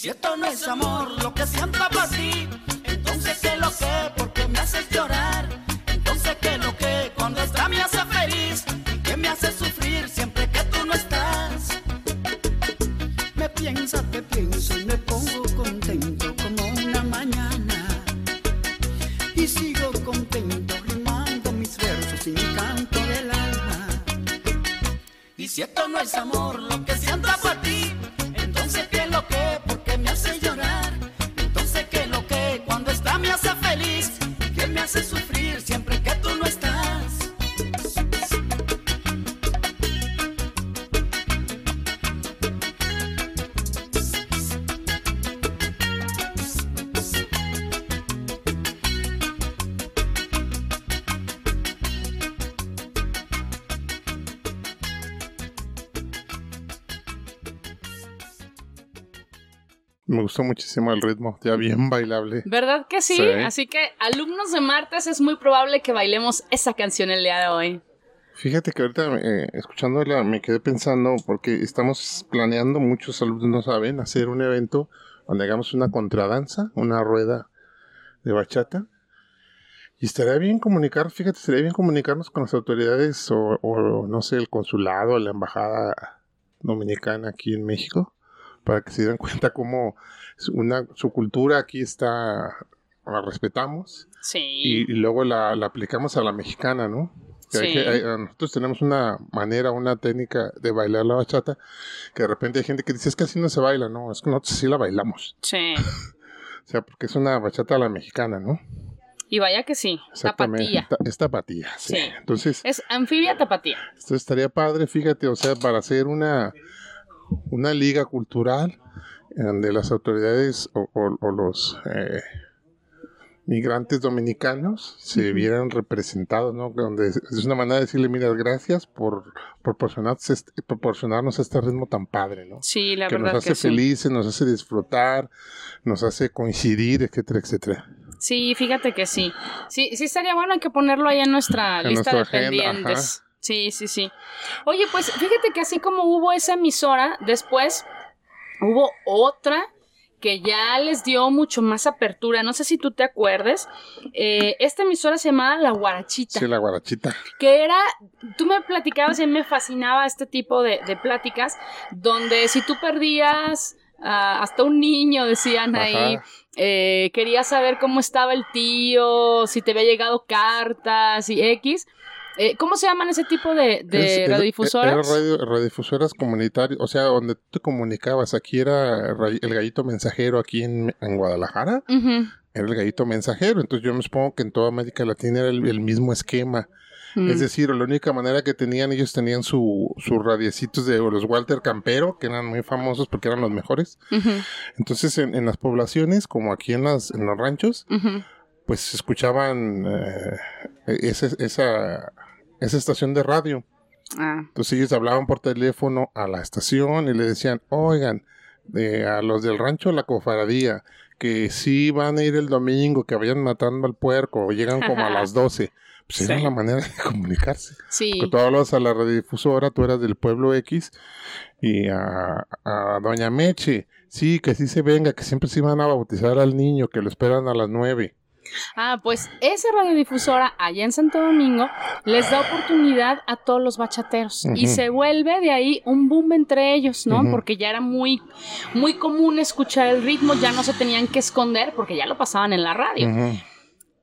S6: Si esto no es amor, lo que siento por ti, entonces qué lo que, porque me haces llorar. Entonces qué lo que, cuando está me hace feliz, y que me hace sufrir siempre que tú no estás. Me piensa, te pienso y me pongo contento como una mañana. Y sigo contento rimando mis versos y mi canto del alma. Y si esto no es amor,
S2: gustó muchísimo el ritmo, ya bien bailable.
S3: ¿Verdad que sí?
S2: Sí.
S3: Así que, alumnos de martes, es muy probable que bailemos esa canción el día de hoy.
S2: Fíjate que ahorita eh, escuchándola me quedé pensando porque estamos planeando, muchos alumnos no saben, hacer un evento donde hagamos una contradanza, una rueda de bachata. Y estaría bien comunicar, fíjate, estaría bien comunicarnos con las autoridades o, o, no sé, el consulado, la embajada dominicana aquí en México, para que se den cuenta cómo una, su cultura aquí está, la respetamos
S3: Sí.
S2: y, y luego la, la aplicamos a la mexicana, ¿no? Que hay
S3: Sí.
S2: que- hay- a nosotros tenemos una manera, una técnica de bailar la bachata, que de repente hay gente que dice, es que así no se baila, no, es que nosotros sí la bailamos.
S3: Sí.
S2: O sea, porque es una bachata a la mexicana, ¿no?
S3: Y vaya que sí. Tapatía.
S2: Ta- Es tapatía, sí.
S3: Sí.
S2: Entonces,
S3: Es anfibia tapatía.
S2: esto estaría padre, fíjate, o sea, para hacer una, una liga cultural donde las autoridades o, o- o los eh, migrantes dominicanos se vieran representados, ¿no? Donde es- una manera de decirle, mira, gracias por proporcionarnos este, proporcionarnos este ritmo tan padre, ¿no?
S3: Sí, la
S2: que nos
S3: verdad
S2: hace
S3: que sí.
S2: felices, nos hace disfrutar, nos hace coincidir, etcétera, etcétera.
S3: Sí, fíjate que sí. Sí, sí estaría bueno, hay que ponerlo ahí en nuestra
S2: En
S3: lista
S2: nuestra
S3: de
S2: agenda,
S3: pendientes. Sí, sí, sí. Oye, pues fíjate que así como hubo esa emisora, después hubo otra que ya les dio mucho más apertura. No sé si tú te acuerdes. Eh, esta emisora se llamaba La Guarachita.
S2: Sí, la guarachita.
S3: que era, tú me platicabas y me fascinaba este tipo de, de pláticas, donde si tú perdías ah, hasta un niño, decían ahí, eh, querías saber cómo estaba el tío, si te había llegado cartas y X. Eh, ¿Cómo se llaman ese tipo de, de
S2: Es-
S3: radiodifusoras?
S2: Radio- radiodifusoras comunitarias, o sea, donde tú te comunicabas. Aquí era ra- el gallito mensajero, aquí en, en Guadalajara, era el gallito mensajero. Entonces yo me supongo que en toda América Latina era el, el mismo esquema.
S3: mm.
S2: Es decir, la única manera que tenían, ellos tenían su, sus radiecitos de los Walter Campero, que eran muy famosos porque eran los mejores. Entonces en, en las poblaciones, como aquí en, las, en los ranchos,
S3: ujú.
S2: pues se escuchaban eh, ese- esa, esa estación de radio.
S3: Ah,
S2: Entonces ellos hablaban por teléfono a la estación y le decían, oigan, eh, a los del rancho La Cofradía, que sí van a ir el domingo, que vayan matando al puerco, o llegan como a las 12. Pues era la manera de comunicarse.
S3: sí.
S2: Que tú hablabas a la radiodifusora, tú eras del pueblo X, y a, a Doña Meche, sí, que sí se venga, que siempre se iban a bautizar al niño, que lo esperan a las 9.
S3: Ah, pues esa radiodifusora allá en Santo Domingo les da oportunidad a todos los bachateros y se vuelve de ahí un boom entre ellos, ¿no? Porque ya era muy, muy común escuchar el ritmo, ya no se tenían que esconder porque ya lo pasaban en la radio.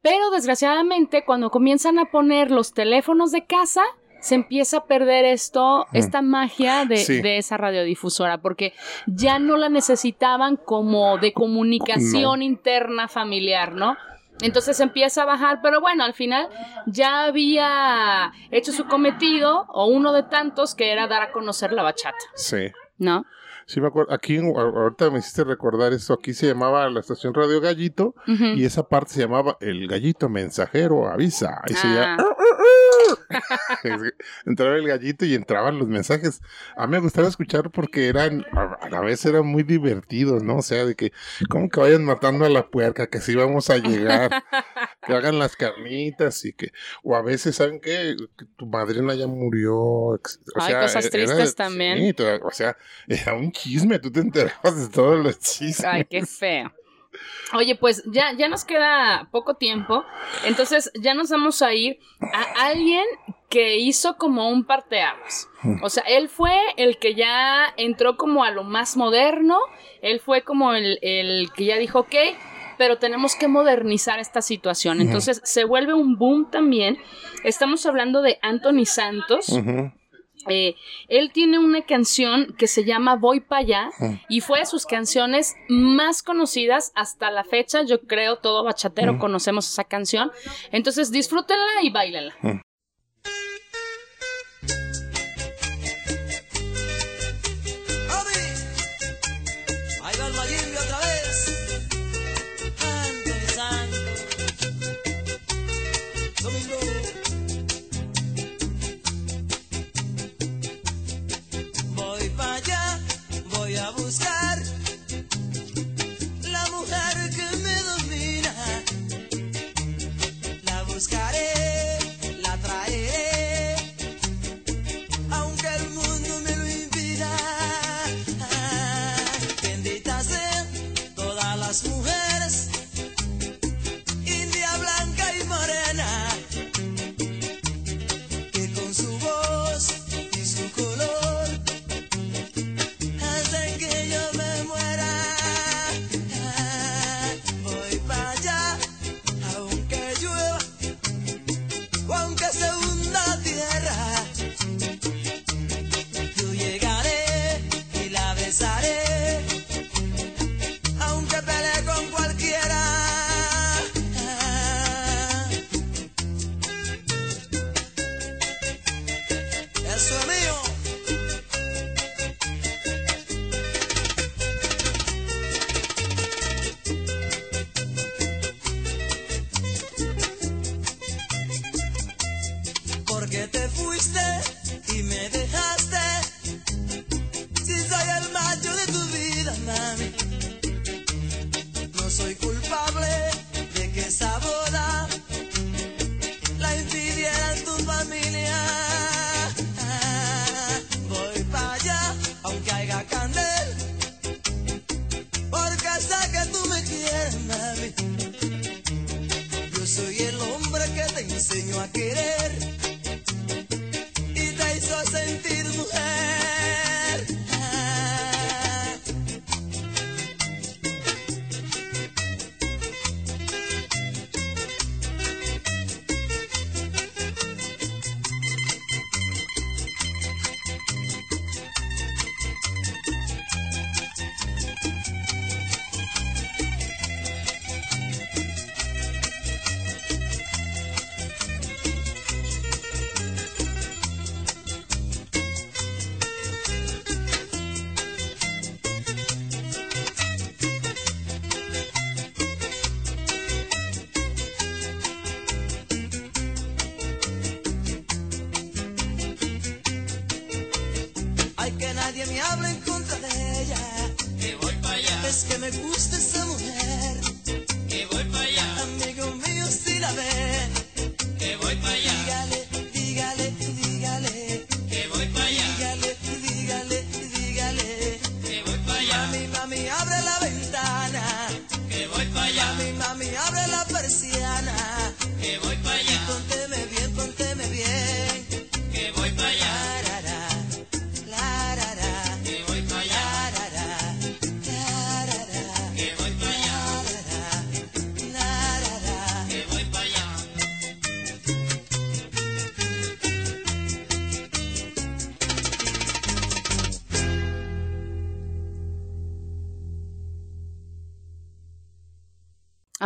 S7: Pero desgraciadamente, cuando comienzan a poner los teléfonos de casa, se empieza a perder esto, esta magia de,
S2: Sí.
S7: de esa radiodifusora, porque ya no la necesitaban como de comunicación interna familiar, ¿no? Entonces empieza a bajar, pero bueno, al final ya había hecho su cometido, o uno de tantos, que era dar a conocer la bachata,
S2: Sí.
S7: ¿no?
S2: Sí, me acuerdo. Aquí, ahorita me hiciste recordar esto. Aquí se llamaba la estación Radio Gallito y esa parte se llamaba El Gallito Mensajero Avisa. Y se
S7: Ah.
S2: llama- Entraba el gallito y entraban los mensajes. A mí me gustaba escuchar porque eran, a la vez eran muy divertidos, ¿no? O sea, de que, como que vayan matando a la puerca, que sí vamos a llegar, que hagan las carnitas y que, o a veces, ¿saben qué? Que tu madrina ya murió. O
S7: Hay
S2: sea,
S7: cosas
S2: era-
S7: tristes también.
S2: sí, o sea, era un chisme, tú te enterabas de todos los chismes.
S7: Ay, qué feo. Oye, pues ya, ya nos queda poco tiempo, entonces ya nos vamos a ir a alguien que hizo como un parteaguas. O sea, él fue el que ya entró como a lo más moderno, él fue como el, el que ya dijo, ok, pero tenemos que modernizar esta situación. Entonces se vuelve un boom también. Estamos hablando de Anthony Santos.
S2: Ujú.
S7: Eh, él tiene una canción que se llama Voy pa' allá y fue de sus canciones más conocidas hasta la fecha. Yo creo todo bachatero conocemos esa canción. Entonces disfrútenla y bailenla.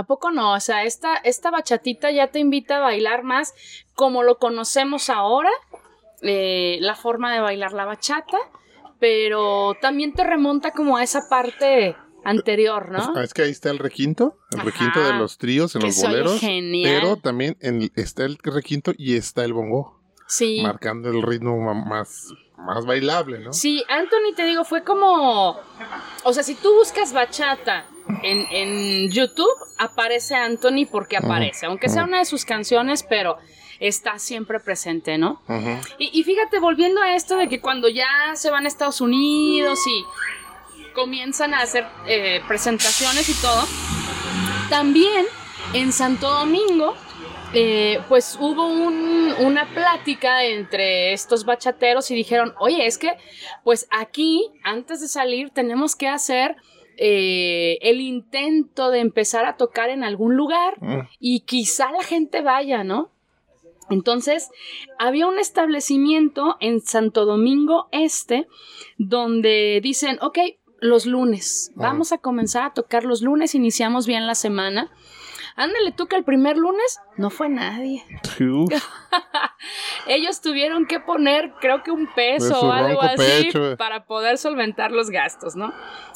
S3: Poco no? O sea, esta, esta bachatita ya te invita a bailar más como lo conocemos ahora, eh, la forma de bailar la bachata, pero también te remonta como a esa parte anterior, ¿no?
S2: Es que ahí está el requinto, el
S3: Ajá.
S2: requinto de los tríos en los boleros.
S3: genial.
S2: Pero también en- está el requinto y está el bongo,
S3: Sí.
S2: marcando el ritmo más, más bailable, ¿no?
S3: Sí, Anthony, te digo, fue como. O sea, si tú buscas bachata en, en YouTube, aparece Anthony porque aparece. Aunque sea una de sus canciones, pero está siempre presente, ¿no?
S2: Ujú.
S3: Y, y fíjate, volviendo a esto de que cuando ya se van a Estados Unidos y comienzan a hacer eh, presentaciones y todo, también en Santo Domingo, eh, pues hubo un- una plática entre estos bachateros y dijeron, oye, es que pues aquí, antes de salir, tenemos que hacer... eh, el intento de empezar a tocar en algún lugar
S2: Mm.
S3: y quizá la gente vaya, ¿no? Entonces, había un establecimiento en Santo Domingo Este donde dicen, ok, los lunes,
S2: Ajá.
S3: vamos a comenzar a tocar los lunes, iniciamos bien la semana. Ándale tú que el primer lunes no fue nadie. Ellos tuvieron que poner, creo que un peso o algo así
S2: pecho.
S3: para poder solventar los gastos, ¿no?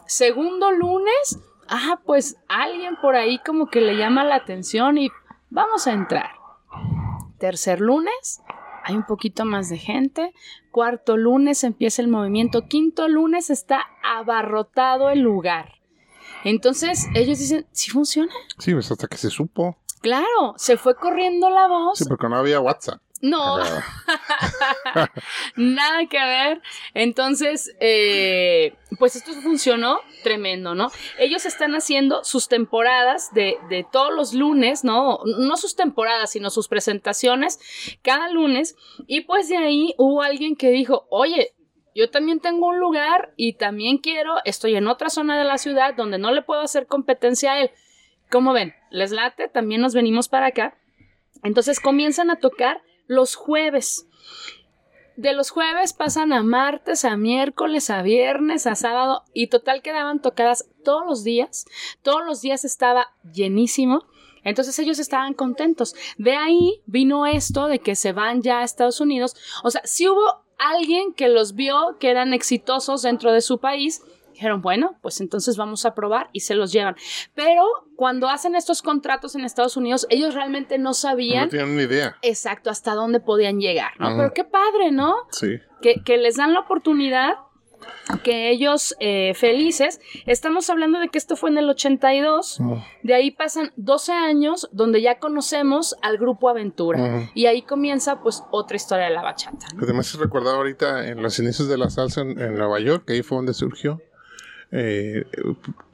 S3: Segundo lunes, ah, pues alguien por ahí como que le llama la atención y vamos a entrar. Tercer lunes, hay un poquito más de gente. Cuarto lunes empieza el movimiento. Quinto lunes está abarrotado el lugar. Entonces ellos dicen, ¿sí funciona?
S2: sí, pues hasta que se supo.
S3: Claro, se fue corriendo la voz.
S2: Sí, porque no había WhatsApp.
S3: No, nada que ver. Entonces, eh, pues esto funcionó tremendo, ¿no? Ellos están haciendo sus temporadas de, de todos los lunes, ¿no? No sus temporadas, sino sus presentaciones cada lunes. Y pues de ahí hubo alguien que dijo, oye, yo también tengo un lugar y también quiero, estoy en otra zona de la ciudad donde no le puedo hacer competencia a él. Como ven, les late, también nos venimos para acá. Entonces comienzan a tocar los jueves. De los jueves pasan a martes, a miércoles, a viernes, a sábado y total quedaban tocadas todos los días. Todos los días estaba llenísimo. Entonces ellos estaban contentos. De ahí vino esto de que se van ya a Estados Unidos. O sea, si hubo alguien que los vio que eran exitosos dentro de su país. Dijeron, bueno, pues entonces vamos a probar y se los llevan. Pero cuando hacen estos contratos en Estados Unidos, ellos realmente no sabían
S2: no ni idea.
S3: exacto hasta dónde podían llegar. Pero qué padre, ¿no?
S2: Sí.
S3: Que, que les dan la oportunidad, que ellos eh, felices. Estamos hablando de que esto fue en el 82,
S2: Ujú.
S3: de ahí pasan 12 años donde ya conocemos al grupo Aventura.
S2: Ujú.
S3: Y ahí comienza pues otra historia de la bachata. ¿no?
S2: Además, recordado ahorita en los inicios de la salsa en, en Nueva York, que ahí fue donde surgió, eh,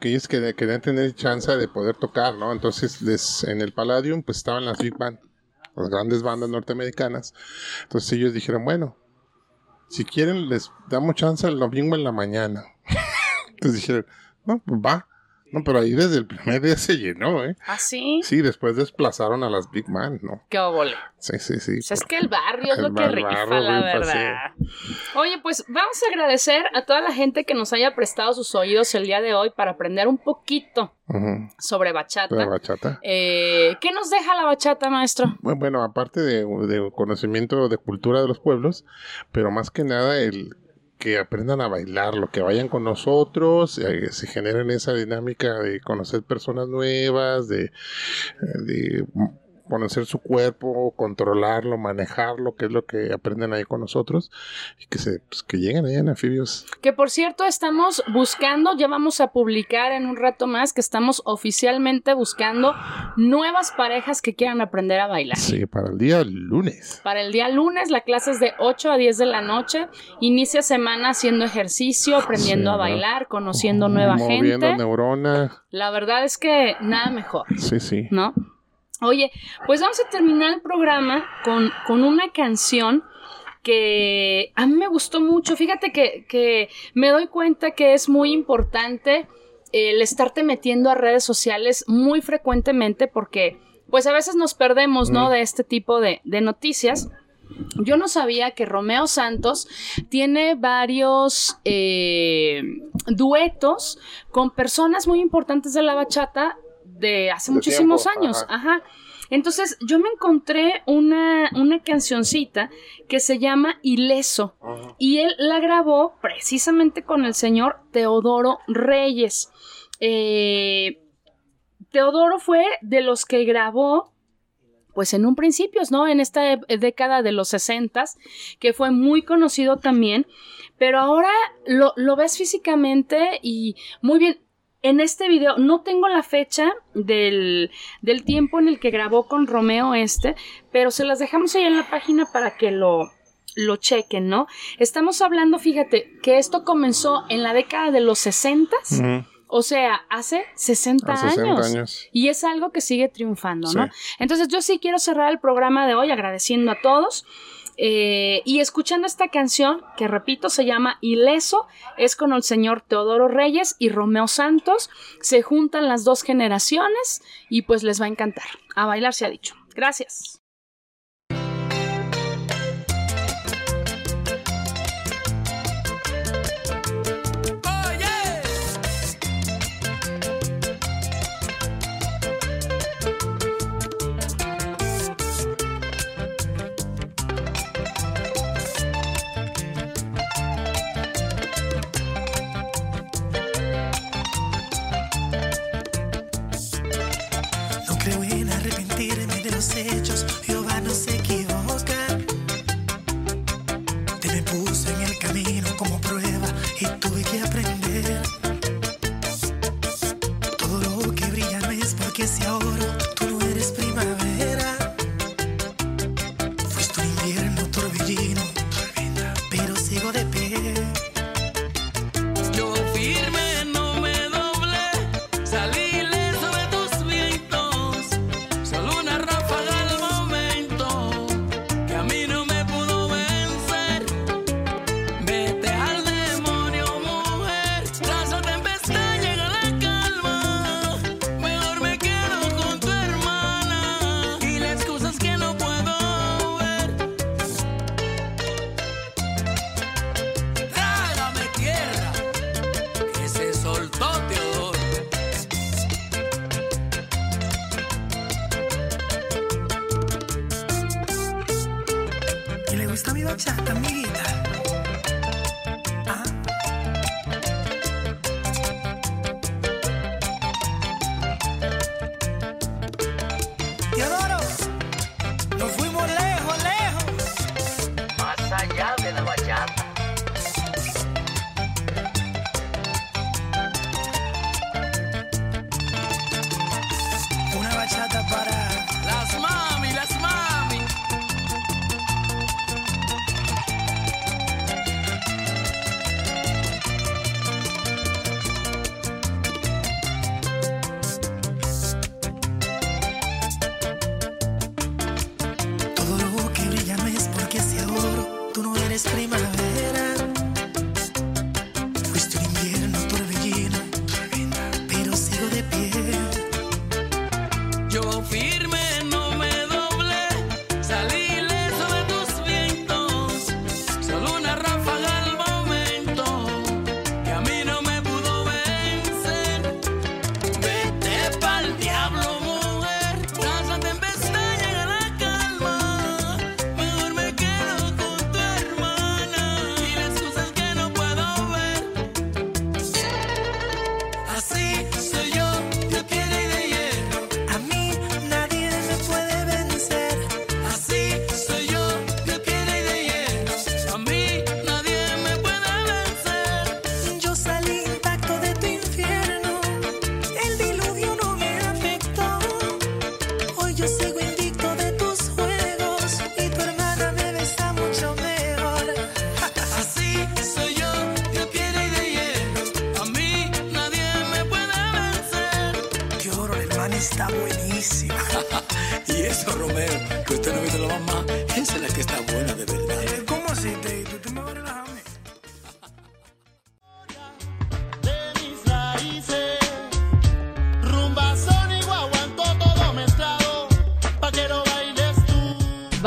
S2: que ellos querían, querían tener chance de poder tocar, ¿no? Entonces, les, en el Palladium, pues estaban las Big Band, las grandes bandas norteamericanas. Entonces, ellos dijeron, bueno, si quieren, les damos chance el domingo en la mañana. Entonces dijeron, no, pues va. No, pero ahí desde el primer día se llenó, ¿eh?
S3: ¿Ah, sí?
S2: Sí, después desplazaron a las Big Band, ¿no?
S3: Qué óvole.
S2: Sí, sí, sí.
S3: O sea, es que el barrio es
S2: El
S3: lo que rifa, la verdad. Oye, pues vamos a agradecer a toda la gente que nos haya prestado sus oídos el día de hoy para aprender un poquito sobre bachata.
S2: La bachata.
S3: Eh, ¿Qué nos deja la bachata, maestro?
S2: Bu- Bueno, aparte de, de conocimiento de cultura de los pueblos, pero más que nada el aprendan a bailarlo, que vayan con nosotros, eh, se generen esa dinámica de conocer personas nuevas, de, eh, de conocer su cuerpo, controlarlo, manejarlo, que es lo que aprenden ahí con nosotros, y que se pues, que lleguen ahí en anfibios.
S3: Que por cierto, estamos buscando, ya vamos a publicar en un rato más que estamos oficialmente buscando nuevas parejas que quieran aprender a bailar.
S2: Sí, para el día lunes.
S3: Para el día lunes, la clase es de 8 a 10 de la noche. Inicia semana haciendo ejercicio, aprendiendo
S2: Sí,
S3: a bailar, conociendo nueva
S2: Moviendo
S3: gente.
S2: neuronas.
S3: La verdad es que nada mejor.
S2: Sí, sí.
S3: ¿no? Oye, pues vamos a terminar el programa con, con una canción que a mí me gustó mucho. Fíjate que, que me doy cuenta que es muy importante el estarte metiendo a redes sociales muy frecuentemente porque pues a veces nos perdemos, ¿no? De este tipo de, de noticias. Yo no sabía que Romeo Santos tiene varios eh, duetos con personas muy importantes de la bachata
S8: de hace
S2: De
S8: muchísimos
S2: tiempo,
S8: años.
S2: ajá.
S8: Ajá. Entonces yo me encontré una, una cancioncita que se llama Ileso y él la grabó precisamente con el señor Teodoro Reyes. Eh, Teodoro fue de los que grabó pues en un principio, ¿no? En esta e- década de los 60 que fue muy conocido también, pero ahora lo, lo ves físicamente y muy bien. En este video no tengo la fecha del, del tiempo en el que grabó con Romeo este, pero se las dejamos ahí en la página para que lo, lo chequen, ¿no? Estamos hablando, fíjate, que esto comenzó en la década de los 60 o sea, hace 60,
S2: A 60
S8: años.
S2: años.
S8: Y es algo que sigue triunfando, ¿no? Entonces yo sí quiero cerrar el programa de hoy agradeciendo a todos. Eh, y escuchando esta canción, que repito, se llama Ileso, es con el señor Teodoro Reyes y Romeo Santos. Se juntan las dos generaciones y pues les va a encantar. A bailar se ha dicho. Gracias.